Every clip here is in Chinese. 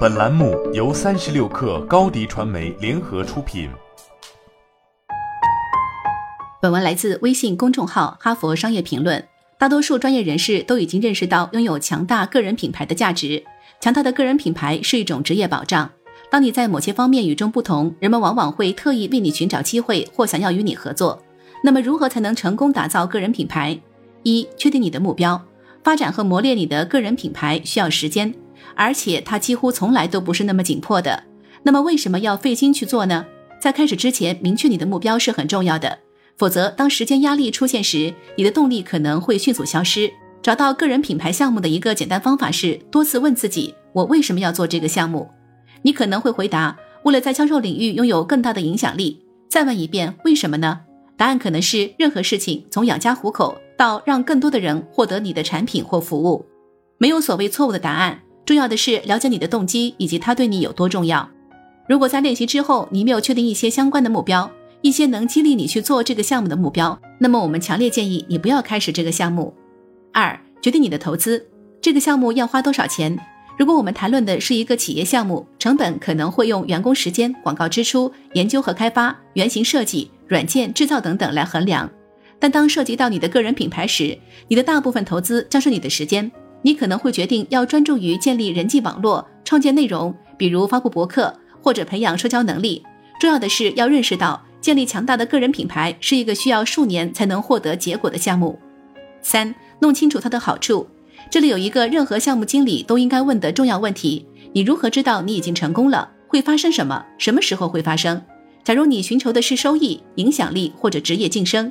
本栏目由三十六氪高低传媒联合出品。本文来自微信公众号《哈佛商业评论》。大多数专业人士都已经认识到拥有强大个人品牌的价值。强大的个人品牌是一种职业保障。当你在某些方面与众不同，人们往往会特意为你寻找机会或想要与你合作。那么，如何才能成功打造个人品牌？一、确定你的目标。发展和磨练你的个人品牌需要时间，而且它几乎从来都不是那么紧迫的。那么为什么要费心去做呢？在开始之前，明确你的目标是很重要的。否则，当时间压力出现时，你的动力可能会迅速消失。找到个人品牌项目的一个简单方法是多次问自己：我为什么要做这个项目？你可能会回答：为了在销售领域拥有更大的影响力。再问一遍：为什么呢？答案可能是任何事情，从养家糊口。到让更多的人获得你的产品或服务，没有所谓错误的答案。重要的是了解你的动机以及它对你有多重要。如果在练习之后你没有确定一些相关的目标，一些能激励你去做这个项目的目标，那么我们强烈建议你不要开始这个项目。二、决定你的投资，这个项目要花多少钱？如果我们谈论的是一个企业项目，成本可能会用员工时间、广告支出、研究和开发、原型设计、软件制造等等来衡量。但当涉及到你的个人品牌时，你的大部分投资将是你的时间。你可能会决定要专注于建立人际网络、创建内容，比如发布博客或者培养社交能力。重要的是要认识到，建立强大的个人品牌是一个需要数年才能获得结果的项目。三、弄清楚它的好处。这里有一个任何项目经理都应该问的重要问题：你如何知道你已经成功了？会发生什么？什么时候会发生？假如你寻求的是收益、影响力或者职业晋升。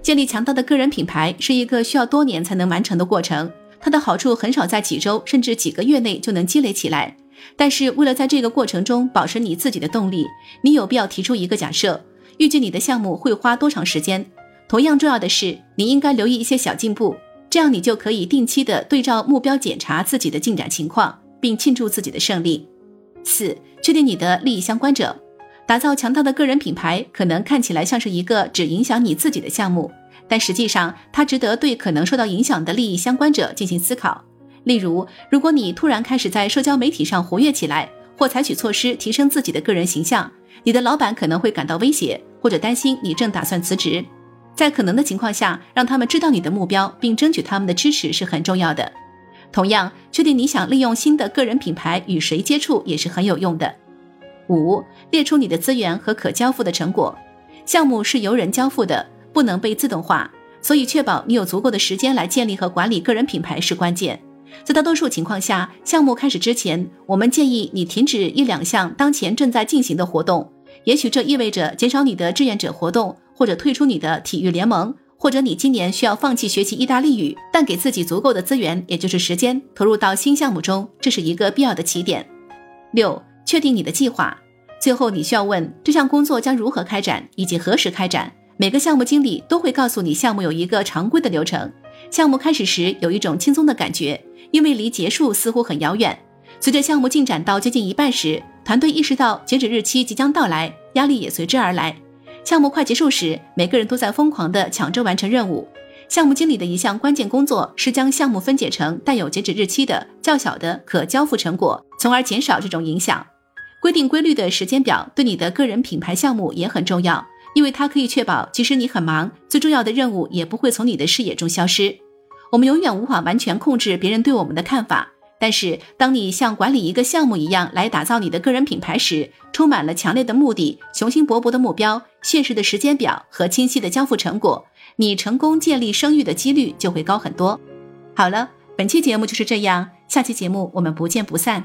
建立强大的个人品牌是一个需要多年才能完成的过程，它的好处很少在几周甚至几个月内就能积累起来。但是，为了在这个过程中保持你自己的动力，你有必要提出一个假设：预计你的项目会花多长时间？同样重要的是，你应该留意一些小进步，这样你就可以定期的对照目标检查自己的进展情况，并庆祝自己的胜利。四、确定你的利益相关者。打造强大的个人品牌，可能看起来像是一个只影响你自己的项目，但实际上它值得对可能受到影响的利益相关者进行思考。例如，如果你突然开始在社交媒体上活跃起来，或采取措施提升自己的个人形象，你的老板可能会感到威胁，或者担心你正打算辞职。在可能的情况下，让他们知道你的目标，并争取他们的支持是很重要的。同样，确定你想利用新的个人品牌与谁接触也是很有用的。五，列出你的资源和可交付的成果。项目是由人交付的，不能被自动化，所以确保你有足够的时间来建立和管理个人品牌是关键。在大多数情况下，项目开始之前，我们建议你停止一两项当前正在进行的活动。也许这意味着减少你的志愿者活动，或者退出你的体育联盟，或者你今年需要放弃学习意大利语，但给自己足够的资源，也就是时间，投入到新项目中，这是一个必要的起点。六。确定你的计划，最后你需要问这项工作将如何开展以及何时开展。每个项目经理都会告诉你，项目有一个常规的流程。项目开始时有一种轻松的感觉，因为离结束似乎很遥远。随着项目进展到接近一半时，团队意识到截止日期即将到来，压力也随之而来。项目快结束时，每个人都在疯狂地抢着完成任务。项目经理的一项关键工作是将项目分解成带有截止日期的较小的可交付成果，从而减少这种影响。规定规律的时间表对你的个人品牌项目也很重要，因为它可以确保即使你很忙，最重要的任务也不会从你的视野中消失。我们永远无法完全控制别人对我们的看法，但是当你像管理一个项目一样来打造你的个人品牌时，充满了强烈的目的、雄心勃勃的目标、现实的时间表和清晰的交付成果，你成功建立声誉的几率就会高很多。好了，本期节目就是这样，下期节目我们不见不散。